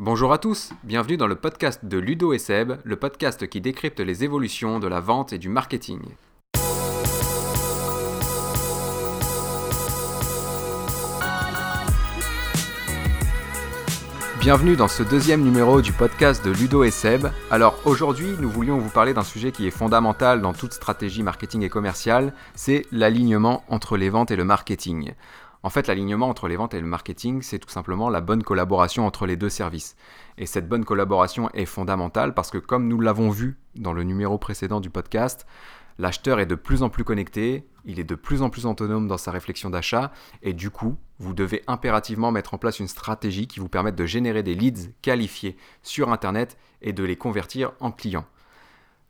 Bonjour à tous, bienvenue dans le podcast de Ludo et Seb, le podcast qui décrypte les évolutions de la vente et du marketing. Bienvenue dans ce deuxième numéro du podcast de Ludo et Seb. Alors aujourd'hui, nous voulions vous parler d'un sujet qui est fondamental dans toute stratégie marketing et commerciale, c'est l'alignement entre les ventes et le marketing. En fait, l'alignement entre les ventes et le marketing, c'est tout simplement la bonne collaboration entre les deux services. Et cette bonne collaboration est fondamentale parce que comme nous l'avons vu dans le numéro précédent du podcast, l'acheteur est de plus en plus connecté, il est de plus en plus autonome dans sa réflexion d'achat et du coup, vous devez impérativement mettre en place une stratégie qui vous permette de générer des leads qualifiés sur Internet et de les convertir en clients.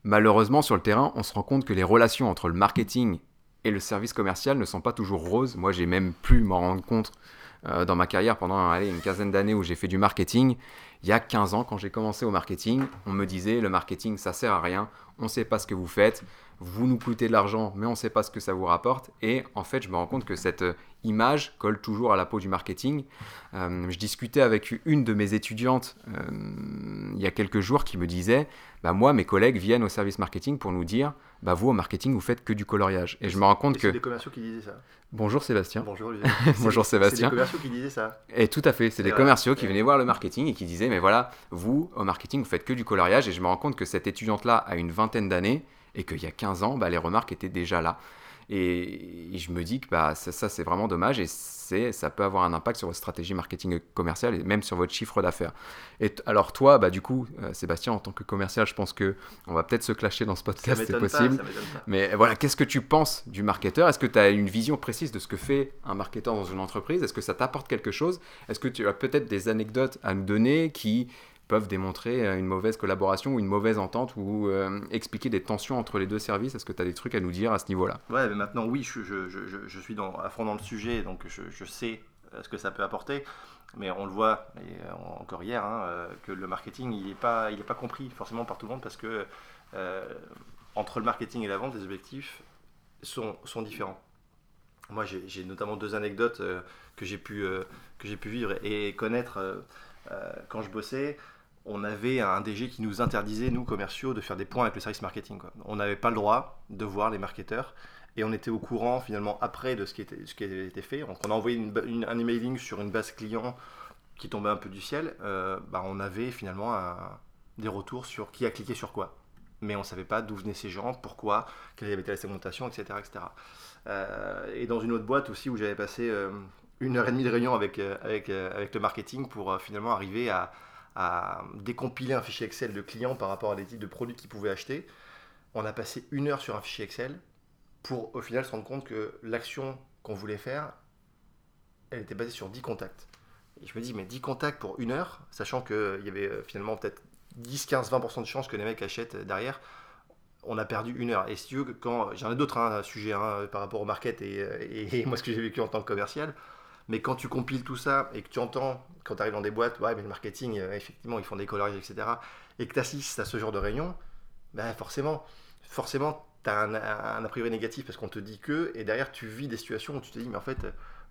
Malheureusement, sur le terrain, on se rend compte que les relations entre le marketing et le service commercial ne sont pas toujours roses. Moi, j'ai même pu m'en rendre compte euh, dans ma carrière pendant une quinzaine d'années où j'ai fait du marketing. Il y a 15 ans, quand j'ai commencé au marketing, on me disait le marketing, ça sert à rien, on ne sait pas ce que vous faites, vous nous coûtez de l'argent, mais on ne sait pas ce que ça vous rapporte. Et en fait, je me rends compte que cette euh, image colle toujours à la peau du marketing. Euh, je discutais avec une de mes étudiantes il y a quelques jours qui me disait bah moi, mes collègues viennent au service marketing pour nous dire bah vous, au marketing, vous faites que du coloriage. Et, je me rends compte que. C'est des commerciaux qui disaient ça. Bonjour Sébastien. Bonjour Bonjour Sébastien. C'est des commerciaux qui disaient ça. Et tout à fait, c'est des commerciaux qui venaient voir le marketing et qui disaient mais voilà, vous, au marketing, vous faites que du coloriage. Et je me rends compte que cette étudiante-là a une vingtaine d'années et qu'il y a 15 ans, bah, les remarques étaient déjà là. Et, je me dis que bah, ça, c'est vraiment dommage et ça peut avoir un impact sur votre stratégie marketing commerciale et même sur votre chiffre d'affaires. Et alors toi, bah, du coup, euh, Sébastien, en tant que commercial, je pense que on va peut-être se clasher dans ce podcast, c'est possible. Mais voilà, qu'est-ce que tu penses du marketeur? Est-ce que tu as une vision précise de ce que fait un marketeur dans une entreprise? Est-ce que ça t'apporte quelque chose? Est-ce que tu as peut-être des anecdotes à nous donner qui peuvent démontrer euh, une mauvaise collaboration ou une mauvaise entente ou euh, expliquer des tensions entre les deux services Est-ce que tu as des trucs à nous dire à ce niveau-là? Ouais, mais maintenant, oui, je, je, je, je suis dans, à dans le sujet, donc je, sais euh, ce que ça peut apporter. Mais on le voit, encore hier, hein, que le marketing, il n'est pas, pas compris forcément par tout le monde parce que entre le marketing et la vente, les objectifs sont, sont différents. Moi, j'ai notamment deux anecdotes que j'ai pu, que pu vivre et connaître quand je bossais on avait un DG qui nous interdisait, nous commerciaux, de faire des points avec le service marketing. On n'avait pas le droit de voir les marketeurs et on était au courant finalement après de ce qui, était, ce qui avait été fait. Donc on a envoyé un emailing sur une base client qui tombait un peu du ciel. Euh, bah, on avait finalement des retours sur qui a cliqué sur quoi. Mais on ne savait pas d'où venaient ces gens, pourquoi, quelle avait été la segmentation, etc. etc. Euh, et dans une autre boîte aussi où j'avais passé euh, une heure et demie de réunion avec, avec, avec le marketing pour finalement arriver à, à décompiler un fichier Excel de clients par rapport à des types de produits qu'ils pouvaient acheter. On a passé une heure sur un fichier Excel pour au final se rendre compte que l'action qu'on voulait faire, elle était basée sur 10 contacts. Et je me dis, mais 10 contacts pour une heure, sachant qu'il y avait euh, finalement peut-être 10, 15, 20% de chances que les mecs achètent derrière, on a perdu une heure. Et si tu veux, quand j'en ai d'autres hein, sujets hein, par rapport au market et, et moi ce que j'ai vécu en tant que commercial, mais quand tu compiles tout ça et que tu entends, quand tu arrives dans des boîtes, ouais, mais le marketing, euh, effectivement, ils font des coloriages, etc., et que tu assistes à ce genre de réunion, ben forcément, forcément, tu as un, a priori négatif parce qu'on te dit que, et derrière, tu vis des situations où tu te dis, mais en fait,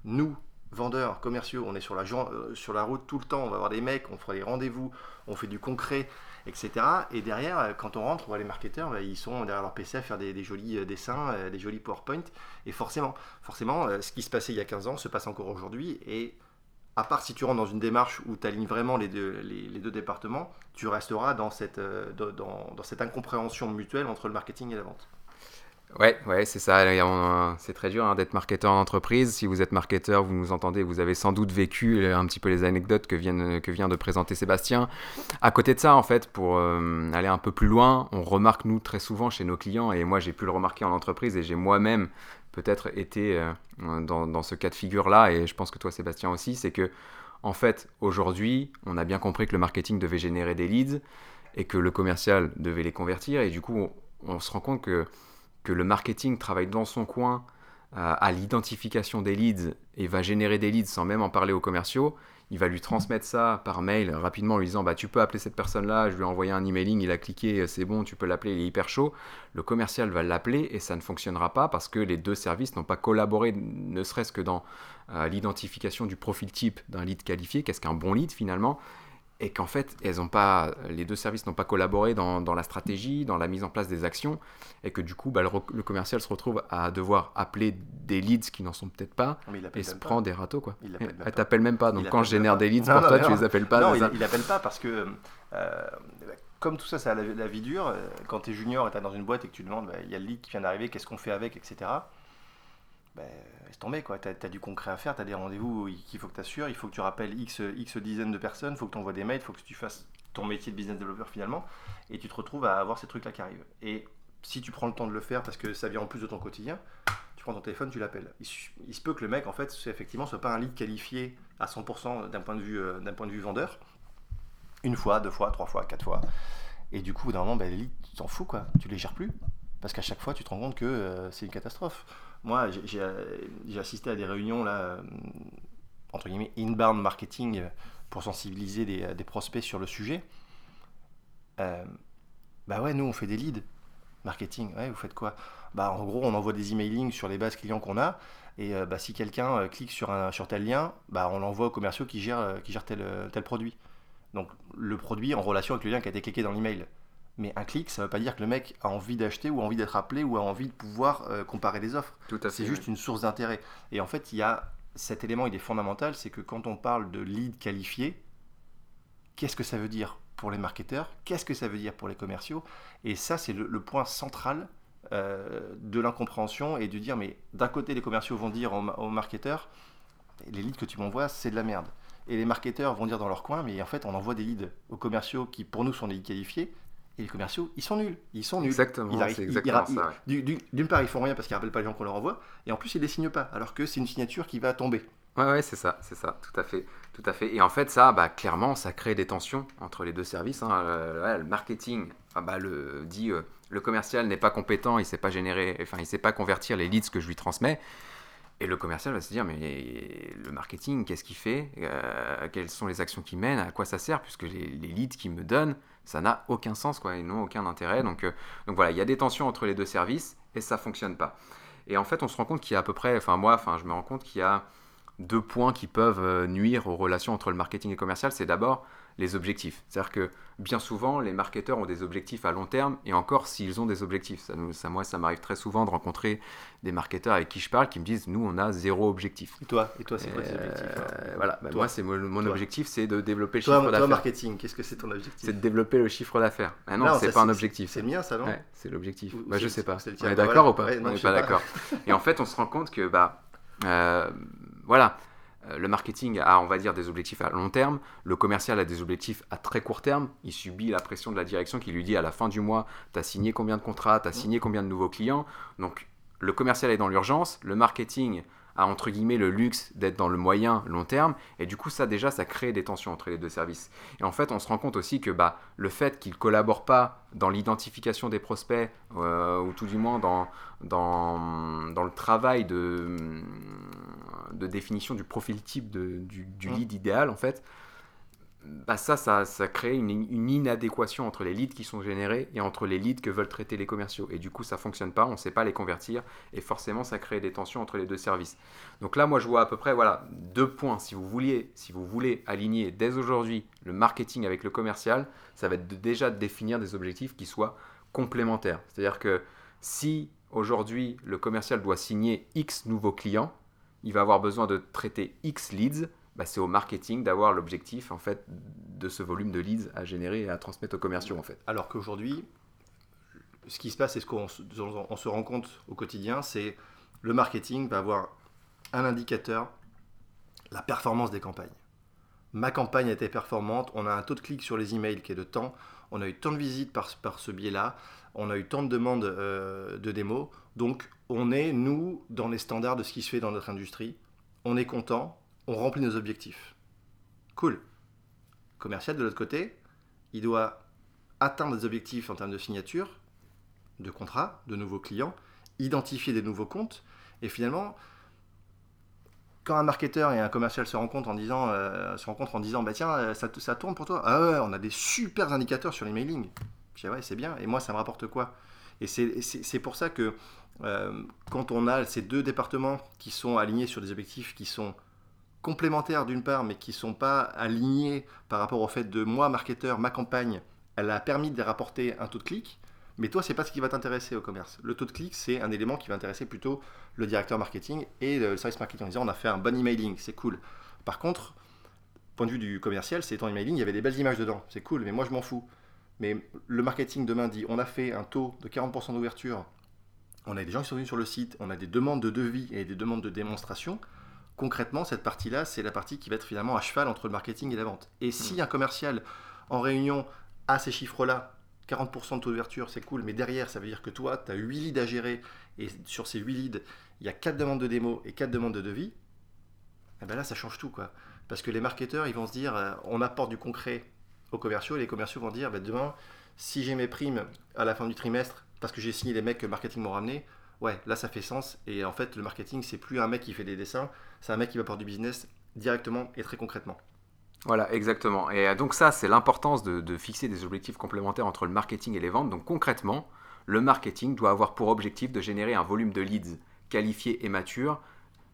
nous, vendeurs, commerciaux, on est sur la, euh, sur la route tout le temps, on va voir des mecs, on fera des rendez-vous, on fait du concret, etc. Et derrière, euh, quand on rentre, les marketeurs, bah, ils sont derrière leur PC à faire des, jolis euh, dessins, des jolis PowerPoint. Et forcément, forcément, ce qui se passait il y a 15 ans se passe encore aujourd'hui. Et à part si tu rentres dans une démarche où tu alignes vraiment les deux, départements, tu resteras dans cette incompréhension mutuelle entre le marketing et la vente. Ouais, ouais, c'est ça. C'est très dur hein, d'être marketeur en entreprise. Si vous êtes marketeur, vous nous entendez, vous avez sans doute vécu euh, un petit peu les anecdotes que vient, de présenter Sébastien. À côté de ça, en fait, pour euh, aller un peu plus loin, on remarque nous très souvent chez nos clients, et moi j'ai pu le remarquer en entreprise, et j'ai moi-même peut-être été euh, dans, dans, ce cas de figure-là, et je pense que toi Sébastien aussi, c'est que en fait, aujourd'hui, on a bien compris que le marketing devait générer des leads et que le commercial devait les convertir, et du coup, on se rend compte que que le marketing travaille dans son coin euh, à l'identification des leads et va générer des leads sans même en parler aux commerciaux, il va lui transmettre ça par mail rapidement en lui disant bah, Tu peux appeler cette personne-là, je lui ai envoyé un emailing, il a cliqué, c'est bon, tu peux l'appeler, il est hyper chaud. Le commercial va l'appeler et ça ne fonctionnera pas parce que les deux services n'ont pas collaboré, ne serait-ce que dans euh, l'identification du profil type d'un lead qualifié, qu'est-ce qu'un bon lead finalement et qu'en fait, elles ont pas, les deux services n'ont pas collaboré dans, dans, la stratégie, dans la mise en place des actions, et que du coup, bah, le, commercial se retrouve à devoir appeler des leads qui n'en sont peut-être pas, et se prend des râteaux. Quoi. Il t'appelle même pas. Donc quand je génère des leads pour toi, tu les appelles pas. Non, il, il, appelle pas parce que euh, comme tout ça, c'est la, la, vie dure. Euh, quand tu es junior et tu es dans une boîte et que tu demandes, bah, il y a le lead qui vient d'arriver, qu'est-ce qu'on fait avec, etc ben, laisse tomber, quoi. Tu as, du concret à faire, tu as des rendez-vous qu'il faut que tu assures, il faut que tu rappelles X, X dizaines de personnes, il faut que tu envoies des mails, il faut que tu fasses ton métier de business developer finalement, et tu te retrouves à avoir ces trucs-là qui arrivent. Et si tu prends le temps de le faire parce que ça vient en plus de ton quotidien, tu prends ton téléphone, tu l'appelles. Il, se peut que le mec, en fait, effectivement, soit pas un lead qualifié à 100% d'un point, de vue, euh, point de vue vendeur. Une fois, deux fois, trois fois, quatre fois. Et du coup, d'un moment, ben, les leads, tu t'en fous, quoi. Tu les gères plus. Parce qu'à chaque fois, tu te rends compte que euh, c'est une catastrophe. Moi, j'ai assisté à des réunions, là, euh, entre guillemets, inbound marketing, euh, pour sensibiliser des, des prospects sur le sujet. Euh, bah ouais, nous, on fait des leads marketing. Ouais, vous faites quoi? Bah, en gros, on envoie des emailing sur les bases clients qu'on a. Et bah, si quelqu'un clique sur, un, sur tel lien, bah, on l'envoie aux commerciaux qui gèrent, qui gèrent tel, tel produit. Donc, le produit en relation avec le lien qui a été cliqué dans l'email. Mais un clic, ça ne veut pas dire que le mec a envie d'acheter ou a envie d'être appelé ou a envie de pouvoir euh, comparer les offres. C'est juste une source d'intérêt. Et en fait, il y a cet élément, il est fondamental, c'est que quand on parle de lead qualifié, qu'est-ce que ça veut dire pour les marketeurs Qu'est-ce que ça veut dire pour les commerciaux? Et ça, c'est le, point central euh, de l'incompréhension et de dire, mais d'un côté, les commerciaux vont dire aux, aux marketeurs, les leads que tu m'envoies, c'est de la merde. Et les marketeurs vont dire dans leur coin, mais en fait, on envoie des leads aux commerciaux qui, pour nous, sont des leads qualifiés et les commerciaux, ils sont nuls. Ils sont nuls. Exactement, c'est exactement ça. D'une part, ils font rien parce qu'ils rappellent pas les gens qu'on leur envoie, et en plus, ils les signent pas, alors que c'est une signature qui va tomber. Ouais, ouais, c'est ça, c'est ça, tout à fait, tout à fait. Et en fait, ça, bah, clairement, ça crée des tensions entre les deux services. Hein. Euh, le marketing, ah, bah, le dit, euh, le commercial n'est pas compétent, il sait pas générer, enfin, il sait pas convertir les leads que je lui transmets. Et le commercial va se dire, mais le marketing, qu'est-ce qu'il fait? Euh, Quelles sont les actions qu'il mène? À quoi ça sert? Puisque les, les leads qu'il me donne, ça n'a aucun sens, quoi, ils n'ont aucun intérêt. Donc, euh, donc voilà, il y a des tensions entre les deux services et ça fonctionne pas. Et en fait, on se rend compte qu'il y a à peu près, enfin moi, enfin je me rends compte qu'il y a deux points qui peuvent euh, nuire aux relations entre le marketing et le commercial. C'est d'abord les objectifs. C'est-à-dire que bien souvent, les marketeurs ont des objectifs à long terme, et encore s'ils ont des objectifs. Ça, ça moi, ça m'arrive très souvent de rencontrer des marketeurs avec qui je parle qui me disent Nous, on a zéro objectif. Et toi, et toi c'est quoi tes objectifs euh, Voilà, bah, moi, c'est mon, objectif, c'est de développer le chiffre d'affaires. Toi, marketing, qu'est-ce que c'est ton objectif? C'est de développer le chiffre d'affaires. Ah non, c'est pas un objectif. C'est mien, ça, non? C'est l'objectif. Bah, je sais pas. On est d'accord ou pas? On n'est pas, d'accord. et en fait, on se rend compte que, bah, euh, voilà le marketing a, on va dire, des objectifs à long terme, le commercial a des objectifs à très court terme, il subit la pression de la direction qui lui dit à la fin du mois, tu as signé combien de contrats, tu as signé combien de nouveaux clients? Donc le commercial est dans l'urgence, le marketing a entre guillemets le luxe d'être dans le moyen long terme et du coup ça déjà ça crée des tensions entre les deux services et en fait on se rend compte aussi que bah, le fait qu'ils collaborent pas dans l'identification des prospects euh, ou tout du moins dans, dans, dans le travail de, de définition du profil type de, du, du mmh. lead idéal en fait bah ça, ça, ça, crée une, inadéquation entre les leads qui sont générés et entre les leads que veulent traiter les commerciaux. Et du coup, ça fonctionne pas, on ne sait pas les convertir, et forcément, ça crée des tensions entre les deux services. Donc là, moi, je vois à peu près voilà, deux points. Si vous, vouliez, si vous voulez aligner dès aujourd'hui le marketing avec le commercial, ça va être déjà de définir des objectifs qui soient complémentaires. C'est-à-dire que si aujourd'hui le commercial doit signer X nouveaux clients, il va avoir besoin de traiter X leads bah, c'est au marketing d'avoir l'objectif en fait de ce volume de leads à générer et à transmettre aux commerciaux en fait. Alors qu'aujourd'hui, ce qui se passe et ce qu'on on se rend compte au quotidien, c'est le marketing va avoir un indicateur, la performance des campagnes. Ma campagne été performante, on a un taux de clic sur les emails qui est de temps, on a eu tant de visites par, par ce biais-là, on a eu tant de demandes euh, de démos, donc on est, nous, dans les standards de ce qui se fait dans notre industrie, on est content, on remplit nos objectifs. Cool. Commercial, de l'autre côté, il doit atteindre des objectifs en termes de signature, de contrat, de nouveaux clients, identifier des nouveaux comptes, et finalement, quand un marketeur et un commercial se rencontrent en disant, euh, se rencontrent en disant bah tiens, euh, ça, ça, tourne pour toi Ah ouais, on a des super indicateurs sur l'emailing. Je dis ouais, c'est bien, et moi, ça me rapporte quoi? Et c'est pour ça que euh, quand on a ces deux départements qui sont alignés sur des objectifs qui sont complémentaires d'une part, mais qui ne sont pas alignés par rapport au fait de moi, marketeur, ma campagne, elle a permis de rapporter un taux de clic, mais toi, c'est pas ce qui va t'intéresser au commerce. Le taux de clic, c'est un élément qui va intéresser plutôt le directeur marketing et le service marketing en disant on a fait un bon emailing, c'est cool. Par contre, point de vue du commercial, c'est ton emailing, il y avait des belles images dedans, c'est cool, mais moi je m'en fous. Mais le marketing demain dit on a fait un taux de 40% d'ouverture, on a des gens qui sont venus sur le site, on a des demandes de devis et des demandes de démonstration. Concrètement, cette partie-là, c'est la partie qui va être finalement à cheval entre le marketing et la vente. Et si hmm. un commercial en réunion a ces chiffres-là, 40% de taux d'ouverture, c'est cool, mais derrière, ça veut dire que toi, tu as 8 leads à gérer, et sur ces 8 leads, il y a 4 demandes de démo et 4 demandes de devis, et eh ben là, ça change tout. quoi. Parce que les marketeurs, ils vont se dire, euh, on apporte du concret aux commerciaux, et les commerciaux vont dire, ben, demain, si j'ai mes primes à la fin du trimestre, parce que j'ai signé les mecs que le marketing m'ont ramené, ouais, là, ça fait sens. Et en fait, le marketing, c'est plus un mec qui fait des dessins, c'est un mec qui va apporter du business directement et très concrètement. Voilà, exactement. Et euh, donc ça, c'est l'importance de, fixer des objectifs complémentaires entre le marketing et les ventes. Donc concrètement, le marketing doit avoir pour objectif de générer un volume de leads qualifiés et matures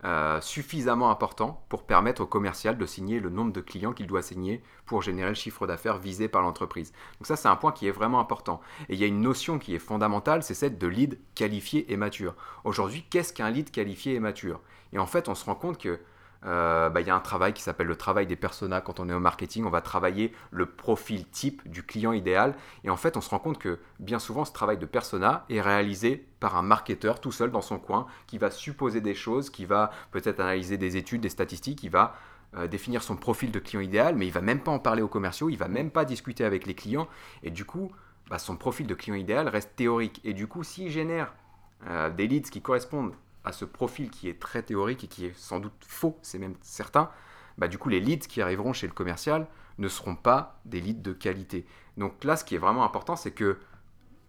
euh, suffisamment important pour permettre au commercial de signer le nombre de clients qu'il doit signer pour générer le chiffre d'affaires visé par l'entreprise. Donc ça, c'est un point qui est vraiment important. Et il y a une notion qui est fondamentale, c'est celle de lead qualifié et mature. Aujourd'hui, qu'est-ce qu'un lead qualifié et mature? Et en fait, on se rend compte que euh, bah, il y a un travail qui s'appelle le travail des personas. Quand on est au marketing, on va travailler le profil type du client idéal. Et en fait, on se rend compte que bien souvent, ce travail de persona est réalisé par un marketeur tout seul dans son coin, qui va supposer des choses, qui va peut-être analyser des études, des statistiques, qui va euh, définir son profil de client idéal, mais il va même pas en parler aux commerciaux, il va même pas discuter avec les clients. Et du coup, bah, son profil de client idéal reste théorique. Et du coup, s'il génère euh, des leads qui correspondent à ce profil qui est très théorique et qui est sans doute faux, c'est même certain, bah du coup les leads qui arriveront chez le commercial ne seront pas des leads de qualité. Donc là, ce qui est vraiment important, c'est que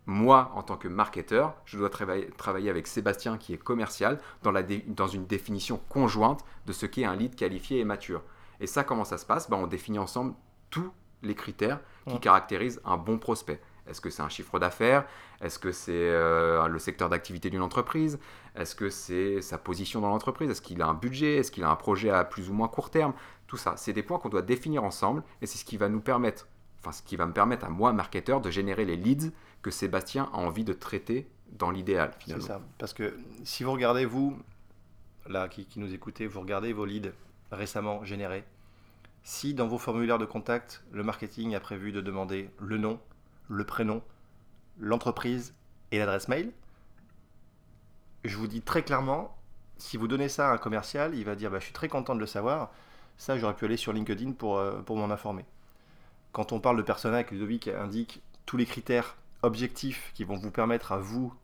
moi, en tant que marketeur, je dois travailler, avec Sébastien qui est commercial dans, la dans une définition conjointe de ce qu'est un lead qualifié et mature. Et ça, comment ça se passe? Bah, On définit ensemble tous les critères qui caractérisent un bon prospect. Est-ce que c'est un chiffre d'affaires? Est-ce que c'est euh, le secteur d'activité d'une entreprise? Est-ce que c'est sa position dans l'entreprise? Est-ce qu'il a un budget? Est-ce qu'il a un projet à plus ou moins court terme? Tout ça, c'est des points qu'on doit définir ensemble et c'est ce qui va nous permettre, enfin ce qui va me permettre à moi, marketeur, de générer les leads que Sébastien a envie de traiter dans l'idéal finalement. C'est ça, parce que si vous regardez vous, là qui, qui nous écoutez, vous regardez vos leads récemment générés, si dans vos formulaires de contact, le marketing a prévu de demander le nom, le prénom, l'entreprise et l'adresse mail. Je vous dis très clairement, si vous donnez ça à un commercial, il va dire bah, Je suis très content de le savoir. Ça, j'aurais pu aller sur LinkedIn pour, euh, pour m'en informer. Quand on parle de persona, Ludovic indique tous les critères objectifs qui vont vous permettre à vous,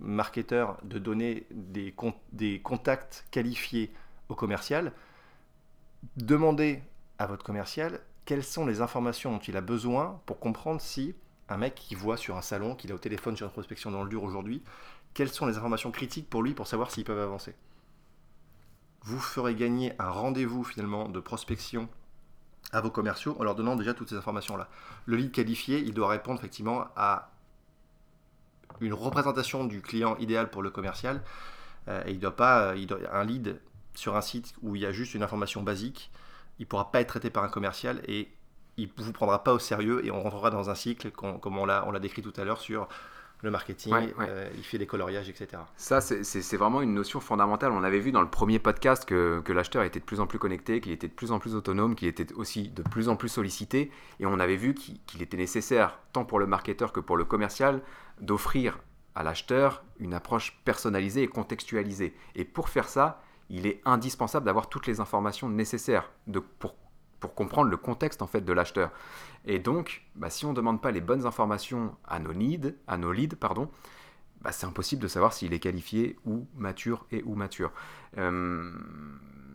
marketeur, de donner des, des contacts qualifiés au commercial. Demandez à votre commercial quelles sont les informations dont il a besoin pour comprendre si un mec qui voit sur un salon, qu'il a au téléphone sur une prospection dans le dur aujourd'hui, quelles sont les informations critiques pour lui pour savoir s'ils peuvent avancer? Vous ferez gagner un rendez-vous finalement de prospection à vos commerciaux en leur donnant déjà toutes ces informations-là. Le lead qualifié, il doit répondre effectivement à une représentation du client idéal pour le commercial. Euh, et il doit pas, doit, un lead sur un site où il y a juste une information basique, il ne pourra pas être traité par un commercial et il ne vous prendra pas au sérieux et on rentrera dans un cycle comme on l'a décrit tout à l'heure sur le marketing, euh, il fait des coloriages, etc. Ça, c'est vraiment une notion fondamentale. On avait vu dans le premier podcast que, que l'acheteur était de plus en plus connecté, qu'il était de plus en plus autonome, qu'il était aussi de plus en plus sollicité. Et on avait vu qu'il était nécessaire, tant pour le marketeur que pour le commercial, d'offrir à l'acheteur une approche personnalisée et contextualisée. Et pour faire ça, il est indispensable d'avoir toutes les informations nécessaires de, pour pour comprendre le contexte en fait de l'acheteur. Et donc, bah, si on ne demande pas les bonnes informations à nos leads, à nos leads pardon, bah, c'est impossible de savoir s'il est qualifié ou mature et ou mature. Euh,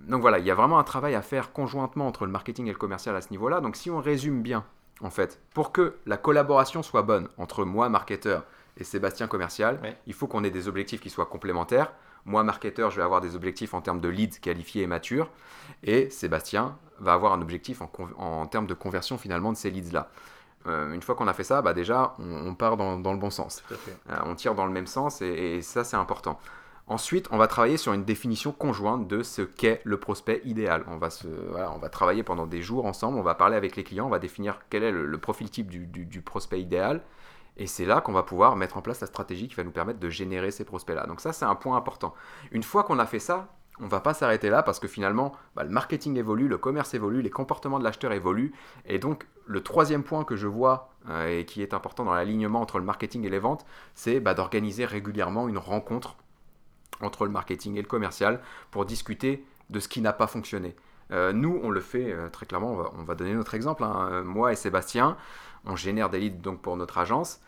donc voilà, il y a vraiment un travail à faire conjointement entre le marketing et le commercial à ce niveau-là. Donc si on résume bien, en fait, pour que la collaboration soit bonne entre moi, marketeur, et Sébastien, commercial, il faut qu'on ait des objectifs qui soient complémentaires. Moi, marketeur, je vais avoir des objectifs en termes de leads qualifiés et matures. Et Sébastien va avoir un objectif en, termes de conversion finalement de ces leads-là. Euh, une fois qu'on a fait ça, bah déjà, on, part dans, le bon sens. Euh, on tire dans le même sens et, ça, c'est important. Ensuite, on va travailler sur une définition conjointe de ce qu'est le prospect idéal. On va, se, on va travailler pendant des jours ensemble, on va parler avec les clients, on va définir quel est le, profil type du, prospect idéal. Et c'est là qu'on va pouvoir mettre en place la stratégie qui va nous permettre de générer ces prospects-là. Donc ça, c'est un point important. Une fois qu'on a fait ça, on ne va pas s'arrêter là parce que finalement, bah, le marketing évolue, le commerce évolue, les comportements de l'acheteur évoluent. Et donc, le troisième point que je vois euh, et qui est important dans l'alignement entre le marketing et les ventes, c'est bah, d'organiser régulièrement une rencontre entre le marketing et le commercial pour discuter de ce qui n'a pas fonctionné. Euh, nous, on le fait euh, très clairement, on va, donner notre exemple. Hein. Euh, moi et Sébastien, on génère des leads donc pour notre agence.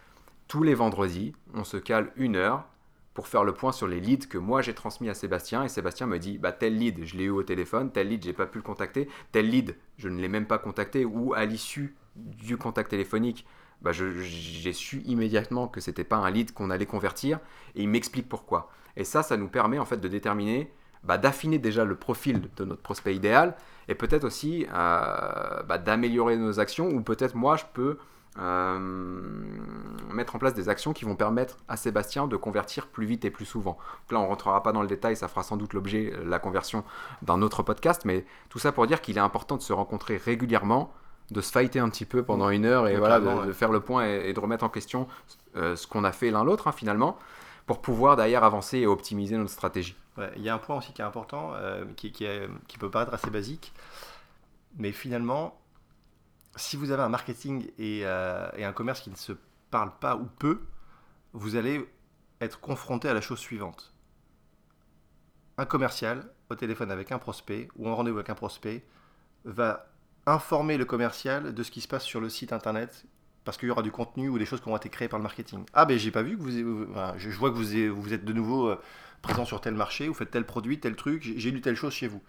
Tous les vendredis, on se cale une heure pour faire le point sur les leads que moi j'ai transmis à Sébastien. Et Sébastien me dit bah, tel lead, je l'ai eu au téléphone, tel lead, j'ai pas pu le contacter, tel lead, je ne l'ai même pas contacté, ou à l'issue du contact téléphonique, bah, j'ai su immédiatement que c'était pas un lead qu'on allait convertir et il m'explique pourquoi. Et ça, ça nous permet en fait de déterminer, bah, d'affiner déjà le profil de notre prospect idéal et peut-être aussi euh, bah, d'améliorer nos actions ou peut-être moi je peux euh, mettre en place des actions qui vont permettre à Sébastien de convertir plus vite et plus souvent. Donc là, on rentrera pas dans le détail, ça fera sans doute l'objet, la conversion d'un autre podcast, mais tout ça pour dire qu'il est important de se rencontrer régulièrement de se fighter un petit peu pendant une heure et voilà, de, faire le point et, de remettre en question euh, ce qu'on a fait l'un l'autre hein, finalement pour pouvoir d'ailleurs avancer et optimiser notre stratégie. Il y a un point aussi qui est important, euh, qui, peut paraître assez basique, mais finalement, si vous avez un marketing et, euh, et, un commerce qui ne se parlent pas ou peu, vous allez être confronté à la chose suivante. Un commercial au téléphone avec un prospect ou en rendez-vous avec un prospect va informer le commercial de ce qui se passe sur le site internet parce qu'il y aura du contenu ou des choses qui ont été créées par le marketing. Ah ben j'ai pas vu que vous, je, vois que vous, vous êtes de nouveau euh, présent sur tel marché, vous faites tel produit, tel truc, j'ai lu telle chose chez vous.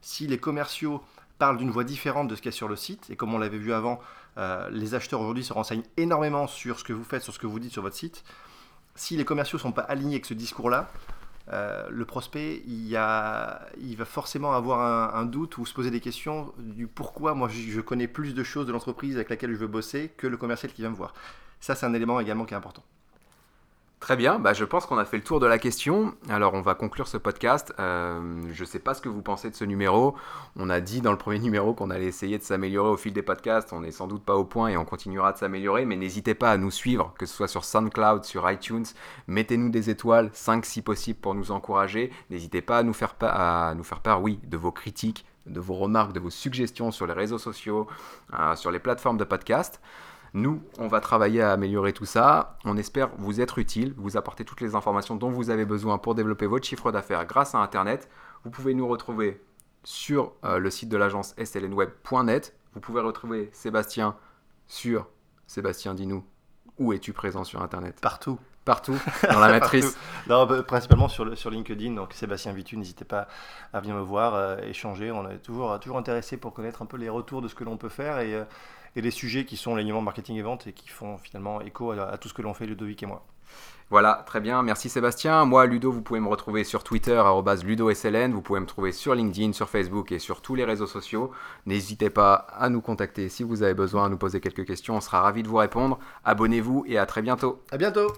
Si les commerciaux parlent d'une voix différente de ce qu'il y a sur le site, et comme on l'avait vu avant, euh, les acheteurs aujourd'hui se renseignent énormément sur ce que vous faites, sur ce que vous dites sur votre site. Si les commerciaux ne sont pas alignés avec ce discours-là, euh, le prospect, il, y a, il, va forcément avoir un, doute ou se poser des questions du pourquoi moi je, connais plus de choses de l'entreprise avec laquelle je veux bosser que le commercial qui vient me voir. Ça, c'est un élément également qui est important. Très bien, bah, je pense qu'on a fait le tour de la question. Alors on va conclure ce podcast. Euh, je ne sais pas ce que vous pensez de ce numéro. On a dit dans le premier numéro qu'on allait essayer de s'améliorer au fil des podcasts. On n'est sans doute pas au point et on continuera de s'améliorer. Mais n'hésitez pas à nous suivre, que ce soit sur SoundCloud, sur iTunes. Mettez-nous des étoiles, 5 si possible pour nous encourager. N'hésitez pas à nous, faire part, oui, de vos critiques, de vos remarques, de vos suggestions sur les réseaux sociaux, euh, sur les plateformes de podcast. Nous, on va travailler à améliorer tout ça. On espère vous être utile, vous apporter toutes les informations dont vous avez besoin pour développer votre chiffre d'affaires grâce à Internet. Vous pouvez nous retrouver sur euh, le site de l'agence slnweb.net. Vous pouvez retrouver Sébastien sur Sébastien, dis-nous, où es-tu présent sur Internet? Partout. Partout, dans la matrice. non, bah, principalement sur, sur LinkedIn. Donc Sébastien Vitu, n'hésitez pas à venir me voir, euh, échanger. On est toujours, toujours intéressé pour connaître un peu les retours de ce que l'on peut faire. Et, euh, et des sujets qui sont l'alignement marketing et vente et qui font finalement écho à, tout ce que l'on fait Ludovic et moi. Voilà, très bien, merci Sébastien. Moi, Ludo, vous pouvez me retrouver sur Twitter, LudoSLN. Vous pouvez me trouver sur LinkedIn, sur Facebook et sur tous les réseaux sociaux. N'hésitez pas à nous contacter si vous avez besoin, à nous poser quelques questions. On sera ravis de vous répondre. Abonnez-vous et à très bientôt. À bientôt.